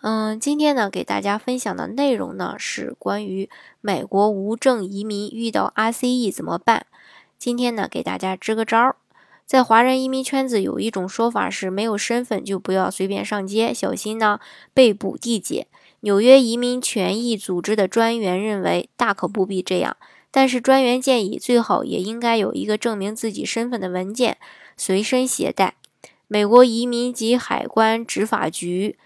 嗯，今天呢，给大家分享的内容呢是关于美国无证移民遇到 RCE 怎么办。今天呢，给大家支个招儿。在华人移民圈子有一种说法是，没有身份就不要随便上街，小心呢被捕递解。纽约移民权益组织的专员认为，大可不必这样。但是专员建议，最好也应该有一个证明自己身份的文件随身携带。美国移民及海关执法局。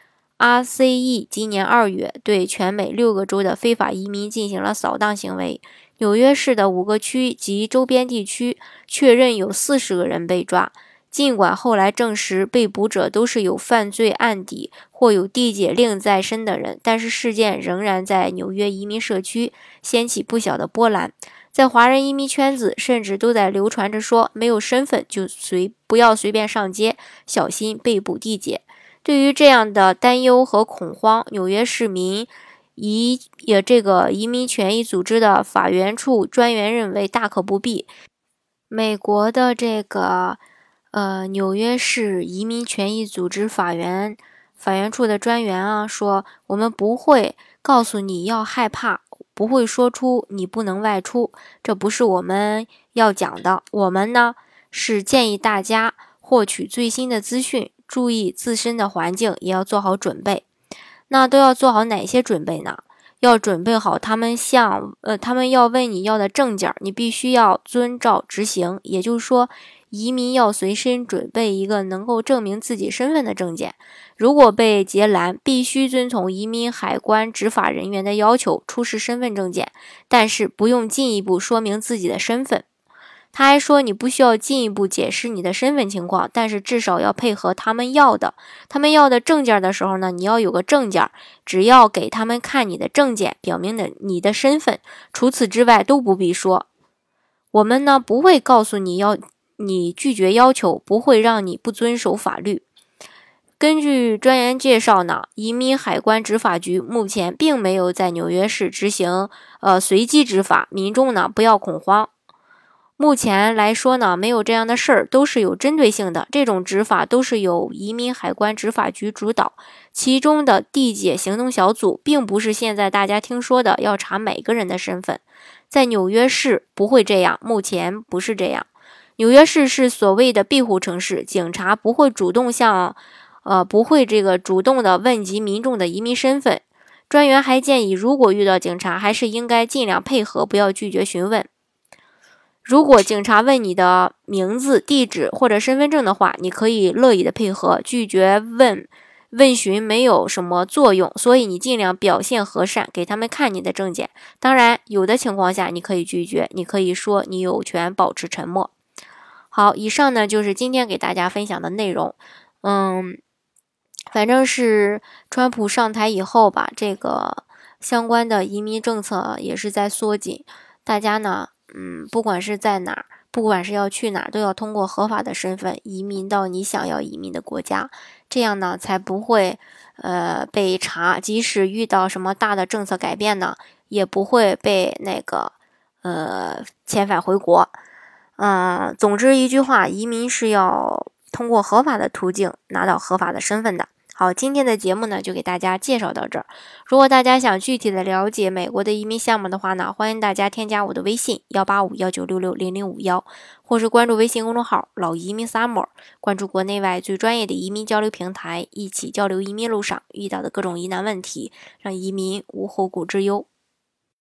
RCE 今年二月对全美六个州的非法移民进行了扫荡行为。纽约市的五个区及周边地区确认有四十个人被抓。尽管后来证实被捕者都是有犯罪案底或有地解令在身的人，但是事件仍然在纽约移民社区掀起不小的波澜。在华人移民圈子，甚至都在流传着说，没有身份就随不要随便上街，小心被捕地解。对于这样的担忧和恐慌，纽约市民移也这个移民权益组织的法援处专员认为大可不必。美国的这个呃纽约市移民权益组织法援法援处的专员啊说，我们不会告诉你要害怕，不会说出你不能外出，这不是我们要讲的。我们呢是建议大家获取最新的资讯。注意自身的环境，也要做好准备。那都要做好哪些准备呢？要准备好他们向呃，他们要问你要的证件，你必须要遵照执行。也就是说，移民要随身准备一个能够证明自己身份的证件。如果被截拦，必须遵从移民海关执法人员的要求出示身份证件，但是不用进一步说明自己的身份。他还说，你不需要进一步解释你的身份情况，但是至少要配合他们要的。他们要的证件的时候呢，你要有个证件，只要给他们看你的证件，表明的你的身份，除此之外都不必说。我们呢不会告诉你要你拒绝要求，不会让你不遵守法律。根据专员介绍呢，移民海关执法局目前并没有在纽约市执行呃随机执法，民众呢不要恐慌。目前来说呢，没有这样的事儿，都是有针对性的。这种执法都是由移民海关执法局主导，其中的地解行动小组，并不是现在大家听说的要查每个人的身份。在纽约市不会这样，目前不是这样。纽约市是所谓的庇护城市，警察不会主动向，呃，不会这个主动的问及民众的移民身份。专员还建议，如果遇到警察，还是应该尽量配合，不要拒绝询问。如果警察问你的名字、地址或者身份证的话，你可以乐意的配合，拒绝问问询没有什么作用，所以你尽量表现和善，给他们看你的证件。当然，有的情况下你可以拒绝，你可以说你有权保持沉默。好，以上呢就是今天给大家分享的内容。嗯，反正是川普上台以后吧，这个相关的移民政策也是在缩紧，大家呢。嗯，不管是在哪儿，不管是要去哪儿，都要通过合法的身份移民到你想要移民的国家，这样呢才不会呃被查。即使遇到什么大的政策改变呢，也不会被那个呃遣返回国。嗯，总之一句话，移民是要通过合法的途径拿到合法的身份的。好，今天的节目呢就给大家介绍到这儿。如果大家想具体的了解美国的移民项目的话呢，欢迎大家添加我的微信幺八五幺九六六零零五幺，或是关注微信公众号“老移民 summer”，关注国内外最专业的移民交流平台，一起交流移民路上遇到的各种疑难问题，让移民无后顾之忧。